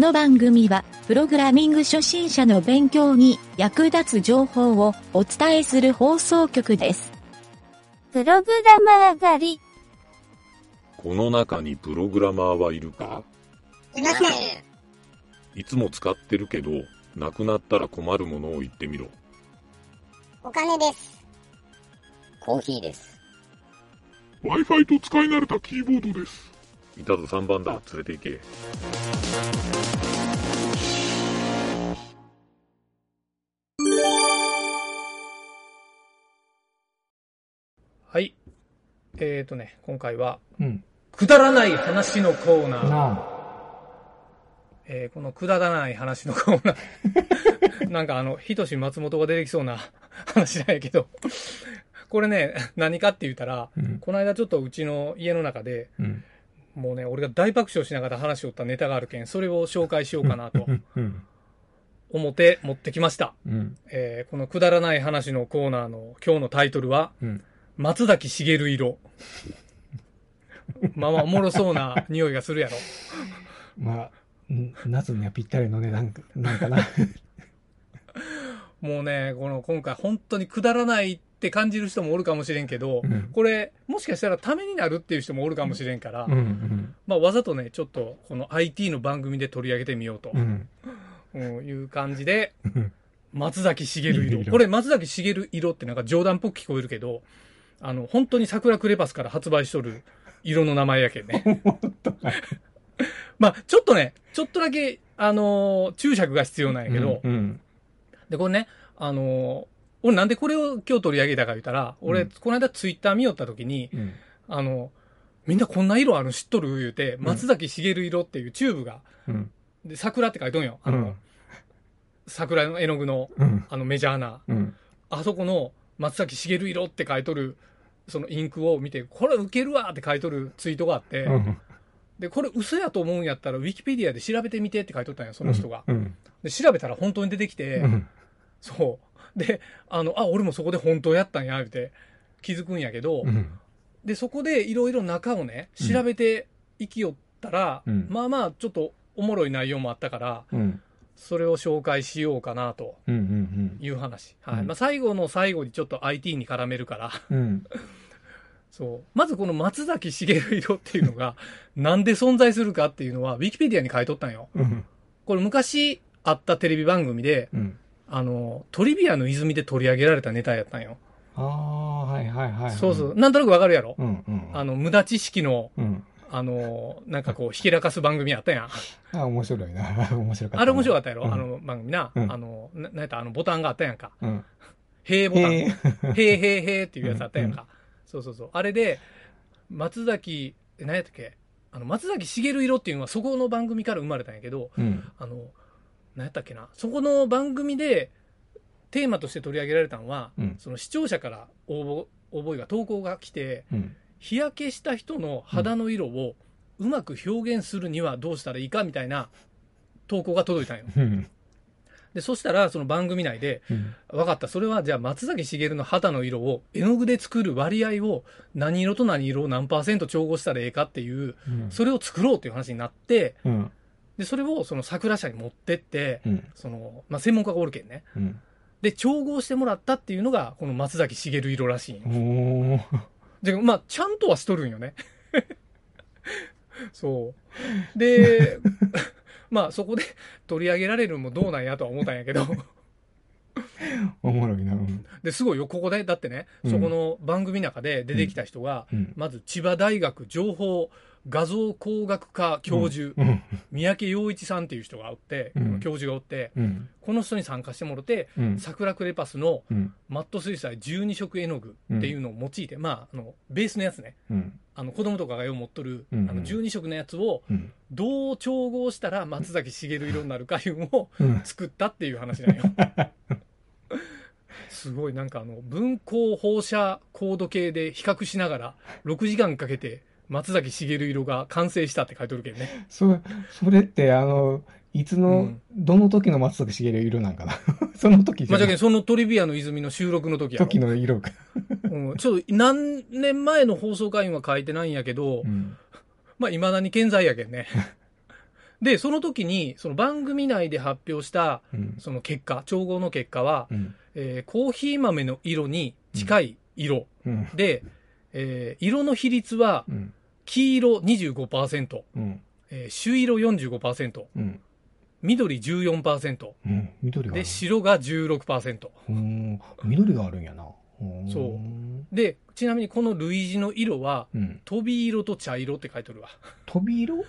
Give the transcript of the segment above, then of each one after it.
の番組は、プログラミング初心者の勉強に役立つ情報をお伝えする放送局です。プログラマー狩り。この中にプログラマーはいるか？いません。いつも使ってるけど、なくなったら困るものを言ってみろ。お金です。コーヒーです。Wi-Fi と使い慣れたキーボードです。いたぞ3番だ、連れて行け。えーとね、今回は、うん。くだらない話のコーナー。なえーこのくだらない話のコーナー。なんかあの、ひとし松本が出てきそうな話なんやけど、これね、何かって言ったら、うんこの間ちょっとうちの家の中で、うん。もうね、俺が大爆笑しながら話しよったネタがあるけん、それを紹介しようかなと。思って持ってきました。うん。えーこのくだらない話のコーナーの今日のタイトルは、うん。松崎しげる色。まあまあおもろそうな匂いがするやろ。まあ、ん夏にはぴったりの値段なんかな。もうね、この今回本当にくだらないって感じる人もおるかもしれんけど、うんこれもしかしたらためになるっていう人もおるかもしれんから、うん。うん。まあわざとね、ちょっとこの IT の番組で取り上げてみようとうん。うんいう感じで、うん松崎しげる色。色これ松崎しげる色ってなんか冗談っぽく聞こえるけど、あの、本当に桜クレパスから発売しとる色の名前やけんね。まあちょっとね、ちょっとだけ、あのー注釈が必要なんやけど、うん。で、これね、あのー俺なんでこれを今日取り上げたか言ったら、俺、うんこの間ツイッター見よった時に、うん。あの、みんなこんな色あるの知っとる言うて、松崎しげる色っていうチューブが、うん。で、桜って書いとんよ。あの、うん桜の絵の具の、うん。あのメジャーな、うん。あそこの松崎しげる色って書いとる、そのインクを見て、これウケるわって書いとるツイートがあって、うん。で、これ嘘やと思うんやったら、ウィキペディアで調べてみてって書いとったんよ、その人が。うん。で、調べたら本当に出てきて、うん。そう。で、あの、あ、俺もそこで本当やったんや、って気づくんやけど、うん。で、そこでいろいろ中をね、うん調べていきよったら、うんまあまあ、ちょっとおもろい内容もあったから、うん。それを紹介しようかなと。いう話。はい。うんまあ、最後の最後にちょっと IT に絡めるから、うん。そう。まずこの松崎しげる色っていうのが、なんで存在するかっていうのは、ウィキペディアに書いとったんよ。うん。これ昔あったテレビ番組で、うん。あの、トリビアの泉で取り上げられたネタやったんよ。ああ、はいはいはい。そうそう。。なんとなくわかるやろ、うん。うん。あの、無駄知識の、うん。あの、なんかこう、ひけらかす番組あったやん。あ、面白いな。面白かった。あれ面白かったやろ、うんあの番組な。うんあの、ななんやった？あのボタンがあったやんか。うん。へーボタン。へへーへーへーっていうやつあったやんうか。そうそうそう。あれで、松崎、え何やったっけ？あの、松崎しげる色っていうのはそこの番組から生まれたんやけど、うん。あの、何やったっけな？そこの番組で、テーマとして取り上げられたのは、うんその視聴者から応募、応募が投稿が来て、うん。日焼けした人の肌の色をうまく表現するにはどうしたらいいかみたいな投稿が届いたんよ。うん。で、そしたらその番組内で、うん。分かった、それはじゃあ松崎しげるの肌の色を絵の具で作る割合を何色と何色を何パーセント調合したらええかっていう、それを作ろうっていう話になって、うん。で、それをその桜社に持ってって、うん。その、まあ、専門家がおるけんね。うん。で、調合してもらったっていうのが、この松崎しげる色らしい。で、まあ、ちゃんとはしとるんよね。そう。で、まあ、そこで 取り上げられるのもどうなんやとは思ったんやけど、おもろいな。うん。で、すごいよ、ここで、だってね、そこの番組の中で出てきた人が、うん。まず千葉大学情報画像工学科教授、うん。三宅陽一さんっていう人がおって、うん教授がおって、うん。この人に参加してもろて、うん。桜クレパスのうん。マット水彩12色絵の具っていうのを用いて、まあ、あの、ベースのやつね、うん。あの子供とかがよう持っとる、うんあの12色のやつをうん。どう調合したら松崎しげる色になるかいうのをうん。作ったっていう話なんよ。すごいなんかあの分光放射高度計で比較しながら6時間かけて松崎しげる色が完成したって書いてるけどね。そ、それって、あの、いつうのん、どの時の松崎しげる色なんかな？その時じまあ、じゃそのトリビアの泉の収録の時やろ時の色か。うん、ちょっと何年前の放送会員は書いてないんやけど、うん。まあ、未だに健在やけんね。で、その時に、その番組内で発表した、うん。その結果、調合の結果は、うん。えーコーヒー豆の色に近い色。うん。で、えー色の比率は、うん。黄色25%、うん。えー朱色45%、うん。緑14%、うん。緑で、る。白が16%。うん。緑があるんやな。うんそうで、ちなみにこの類似の色は、うん。飛び色と茶色って書いてあるわ。飛び色？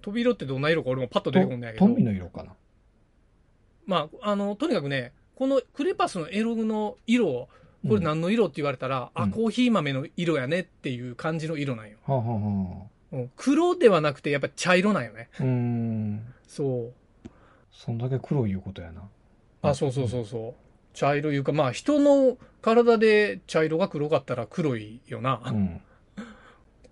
飛び色ってどんな色か俺もパッと出てこんないけど。トンビの色かな。まあ、あの、とにかくね、このクレパスのエログの色を、これ何の色って言われたら、あ、うんコーヒー豆の色やねっていう感じの色なんよ。はあ、はあはうん黒ではなくて、やっぱ茶色なんよね。あ、うーん。そう。そんだけ黒いいうことやな。あ、そうそうそうそう。茶色いうか、まあ人の体で茶色が黒かったら黒いよな。うん。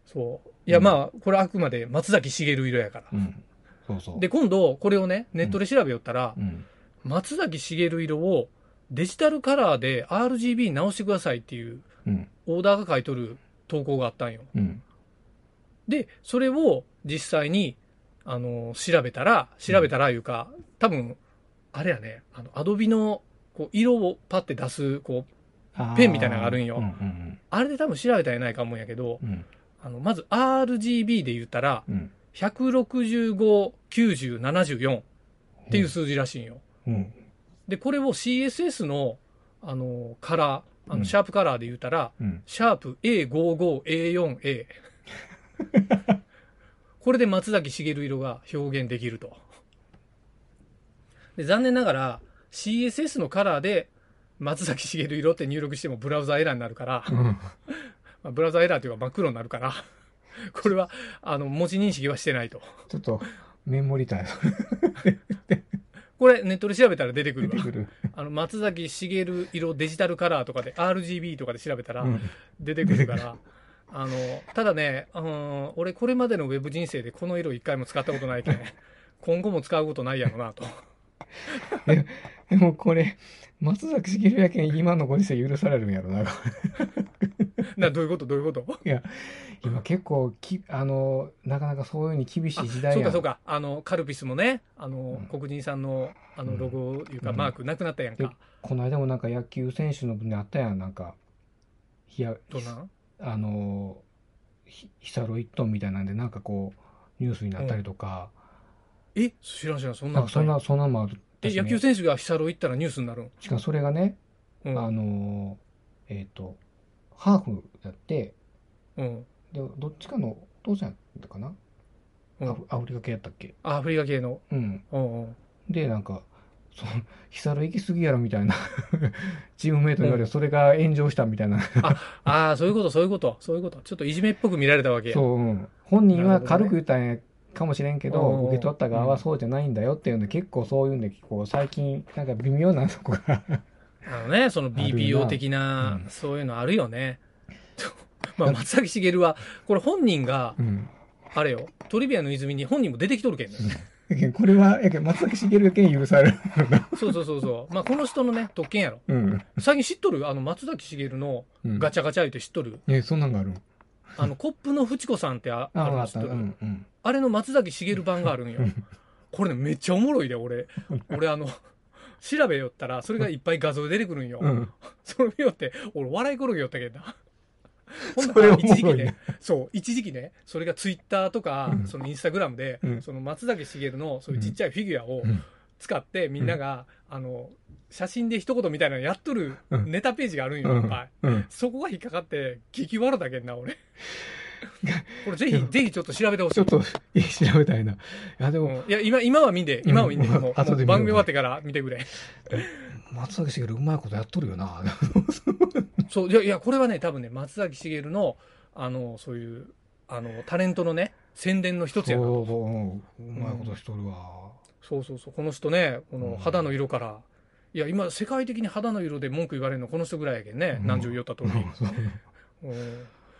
そう。いや、まあ、これあくまで松崎しげる色やから。うん。そうそう。で、今度、これをね、ネットで調べよったら、うん。松崎しげる色をデジタルカラーで RGB に直してくださいっていううん。オーダーが書いとる投稿があったんよ。うん。で、それを実際に、あの、調べたら、調べたらいうか、多分、あれやね、あの、アドビの、こう、色をパッて出す、こう、ペンみたいなのがあるんようんうんあれで多分調べたらやないか思うんやけど、うん。あの、まず RGB で言ったら、うん。165、90、74っていう数字らしいんよ。うん。で、これを CSS の、あの、カラー、あの、うんシャープカラーで言ったら、うん。シャープ A55A4A。これで松崎しげる色が表現できると。で残念ながら CSS のカラーで松崎しげる色って入力してもブラウザエラーになるから、うん。まあブラウザエラーというか真っ黒になるから、これはあの文字認識はしてないと。ちょっと、メモりたい。これネットで調べたら出てくるわ。る。あの松崎しげる色デジタルカラーとかで RGB とかで調べたらうん出てくるから、あの、ただね、うん、俺これまでのウェブ人生でこの色一回も使ったことないけん、今後も使うことないやろなと。でもこれ、松崎しげるやけん今のご時世許されるんやろな。などういうこと？どういうこと？いや、今結構き、あの、なかなかそういうふうに厳しい時代。そうかそうか。あの、カルピスもね、あの、うん。黒人さんの、あの、うん。ロゴいうか、うん。マークなくなったやんでか。この間もなんか野球選手の分であったやん、なんか、いや、どんな？んあの、ひヒサロ1トンみたいなんで、なんかこう、ニュースになったりとか、え知らん知らん、そんななんかそんな、そんなのもあるね野球選手がヒサロ行ったらニュースになるんしかもそれがね、うん。あの、えっ、と、ハーフやって、うん。で、どっちかのお父さんやったかな、うんアフアフリカ系やったっけ？あアフリカ系の。うん。うんうん。で、なんか、その、ヒサロ行き過ぎやろみたいな、チームメイトに言われて、それが炎上したみたいな。ああ、そういうこと、そういうこと、そういうこと。ちょっといじめっぽく見られたわけや。そう、うん。本人は軽く言ったんやかもしれんけど、うん受け取った側はそうじゃないんだよっていうんで、結構そういうんで、こう、最近、なんか微妙なとこが、あのね、その BPO 的な、うんそういうのあるよね。まあ、松崎しげるは、これ本人が、うん。あれよ、トリビアの泉に本人も出てきとるけんね。んこれは、松崎しげるやけん許される。そうそうそうそう。まあ、この人のね、特権やろ。うん。最近知っとる？あの、松崎しげるのうんガチャガチャ言って知っとる、え、そんなんがあるんあの、コップのフチ子さんってああ。るの知っとる、うん、うん。あれの松崎しげる版があるんよ。これね、めっちゃおもろいで、俺。俺、あの、調べよったら、それがいっぱい画像で出てくるんよ。うん。それ見よって、俺笑い転げよったけどな。ほんなら一時期ね、そう、一時期ね、それがツイッターとか、うんそのインスタグラムで、うんその松崎しげるのそういうちっちゃいフィギュアをうん使って、みんなが、あの、写真で一言みたいなのやっとるうんネタページがあるんよ、うんいっぱい。うん。そこが引っかかって、激笑だけんな、俺。これぜひ、ぜひちょっと調べてほしい。ちょっと、いい調べたいな。いや、でも、うんいや、今、今は見んで、今は見んで、うんもう、後で番組終わってから見てくれ。松崎しげるうまいことやっとるよな。そう、いや、いや、これはね、多分ね、松崎しげるの、あの、そういう、あの、タレントのね、宣伝の一つやなと。そうそう、うんうまいことしとるわ。そうそうそう。この人ね、こうんの肌の色から、いや、今、世界的に肌の色で文句言われるのこの人ぐらいやけんね。うん何十言った通り。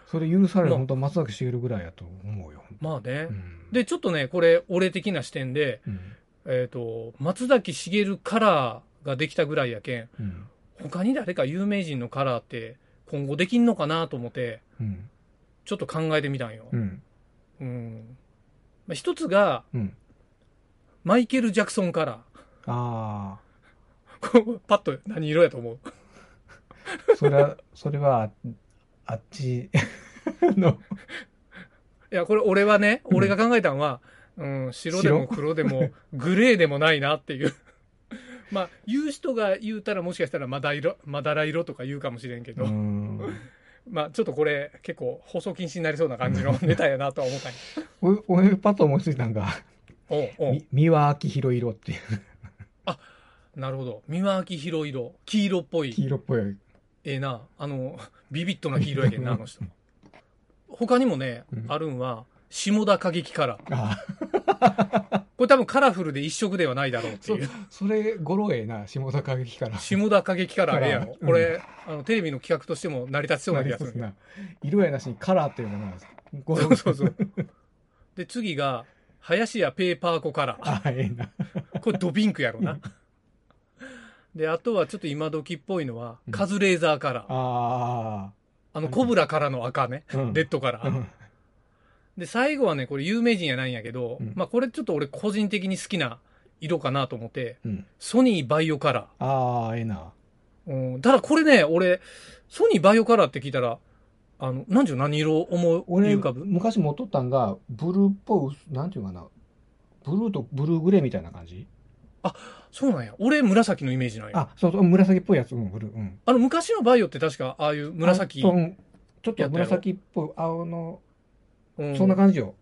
それ許されるまあ本当松崎しげるぐらいやと思うよ。まあねう。ん、で、ちょっとね、これ、俺的な視点で、うん、えっ、と、松崎しげるカラーができたぐらいやけん、うん、他に誰か有名人のカラーって今後できんのかなと思って、うん、ちょっと考えてみたんよ。うん、うん。まあ、一つが、うん、マイケル・ジャクソンカラあー。こ うパッと何色やと思う？あ、それは、それは、あっち の、いや、これ俺はね、うん俺が考えたのは、うん、白でも黒でもグレーでもないなっていう。まあ、言う人が言うたらもしかしたらまだ色、まだら色とか言うかもしれんけど、うん。まあちょっとこれ結構放送禁止になりそうな感じのネタやなとは思ったんや。お俺、パッと思いついたんが、おうおうみ三輪明宏色っていう、なるほど。三輪明宏色、黄色っぽい。黄色っぽい。ええな。あの、ビビッドな黄色やけんな、あの人。他にもね、うんあるんは、下田歌劇カラー。あこれ多分カラフルで一色ではないだろうってそいう。それ、語呂ええな、下田歌劇から。下田歌劇カラーええやろ。うんこれ、あの、テレビの企画としても成り立ちそうな気がする。な色やなしにカラーっていうのがな、語そ呂うそうそう。で、次が、林家ペーパーコカラー。あ、ええな。これドピンクやろな。で、あとはちょっと今時っぽいのはう、んカズレーザーカラー。ああの、コブラからの赤ね。あ、うんレッドカラー。うんで、最後はね、これ有名人やないんやけど、うんまあこれちょっと俺個人的に好きな色かなと思って、うん。ソニーバイオカラああ、ええな。ー。うん、ただこれね、俺、ソニーバイオカラーって聞いたら、あの、なんう何色思い俺、浮かぶ？昔持っとったんが、ブルーっぽい、なんていうかな、ブルーとブルーグレーみたいな感じ？そうなんや。俺紫のイメージなんや。ああ、そうそう、紫っぽいやつ、うん、ブルー。うん。の昔のバイオって確かああいう紫ううんちょっと紫っぽい、青の、うんそんな感じよ。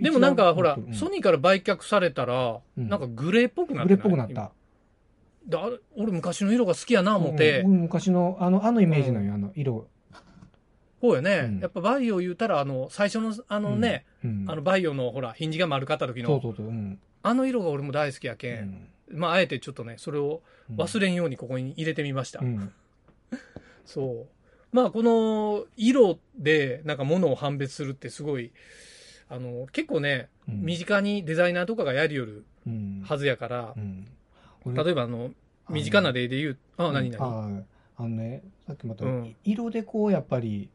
でもなんかほら、うんソニーから売却されたら、うんなんかグレーっぽくなってグレーっぽくなっ今た。であれ俺昔の色が好きやな思って、うん昔の、あの、あのイメージなんよ、あの、色。こうやね、うんやっぱバイオ言うたら、あの、最初の、あのね、うん。あの、バイオのほら、ヒンジが丸かった時の、そうそうそう。うん。あの色が俺も大好きやけ、うんんまあ、あえてちょっとね、それを忘れんようにここに入れてみました。うん。そう。まあ、この色で、なんか物を判別するってすごい、あの、結構ね、うん身近にデザイナーとかがやりよるうんはずやからう、ん。例えばあの、身近な例で言う、あ、何々、ああのね、さっきも言った、うん色でこう、やっぱり、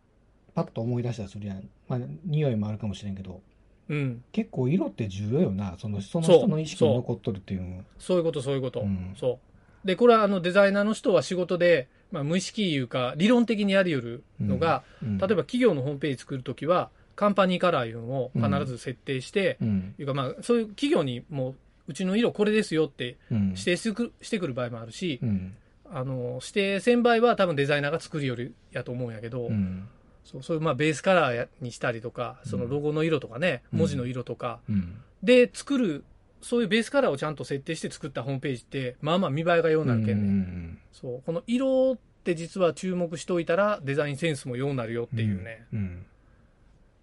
パッと思い出したりするやん。まあ、匂いもあるかもしれんけど、うん。結構色って重要よな。その、その人の意識に残っとるっていうの。そういうこと、そういうこと。うんそう。で、これはあのデザイナーの人は仕事で、まあ、無意識いうか、理論的にやりよるのが、うん例えば企業のホームページ作るときは、カンパニーカラーいうのを必ず設定して、うん。いうかまあ、そういう企業にもう、うちの色これですよってうん。指定してくしてくる場合もあるし、うん。あの、指定せん場合は多分デザイナーが作るよりやと思うんやけど、うん。そうそういうまあベースカラーやにしたりとか、そのロゴの色とかね、うん文字の色とか、うん。で作る、そういうベースカラーをちゃんと設定して作ったホームページって、まあまあ見栄えがようなるけんね。うんそう。この色って実は注目しておいたら、デザインセンスもようなるよっていうね。うん。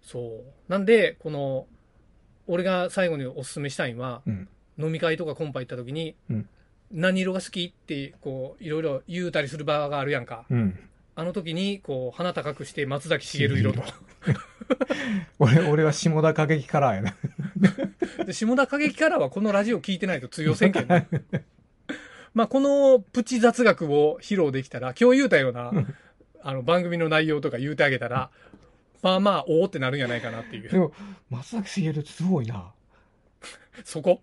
そう。なんで、この、俺が最後にお勧めしたいのは、うん。飲み会とかコンパ行った時に、うん何色が好きって、こう、いろいろ言うたりする場があるやんか。うん。あの時に、こう、鼻高くして松崎しげる色と。俺、俺は下田歌劇カラーやな。で下田歌劇からはこのラジオ聞いてないと通用せんけんね。まあ、このプチ雑学を披露できたら、今日言うたような、あの、番組の内容とか言うてあげたら、まあまあ、おおってなるんじゃないかなっていう。でも、松崎しげるってすごいな。そこ？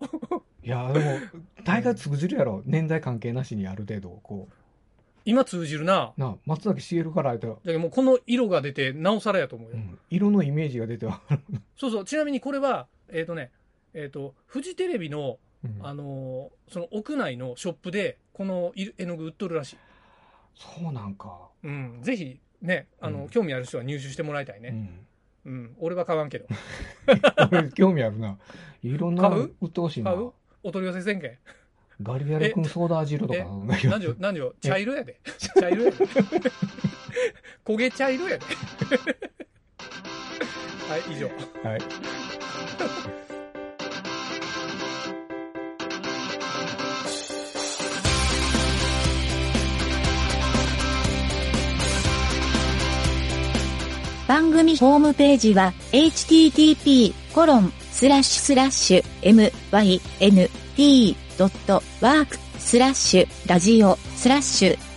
いや、でも、大概通じるやろ。年代関係なしにある程度、こ今通じるな。う。なあ、松崎しげるから言ったら、だけどもうこの色が出て、なおさらやと思うよ。うん、色のイメージが出ては、そうそう。ちなみにこれは、えっ、とね、えっ、と、フジテレビの、うんあのーその屋内のショップで、このい絵の具売っとるらしい。そうなんか。うん。ぜひ、ね、あの、うん興味ある人は入手してもらいたいうね。ん。うん。俺は買わんけど。俺興味あるな。いろんな買う？売ってほしいな買。う？お取り寄せ宣言。ガリガリ君ソーダ味色とか。何時何時茶色やで。茶色やで。焦げ茶色やで。はい、以上。はい。番組ホームページは http:// ドットワークスラッシュラジオスラッシュ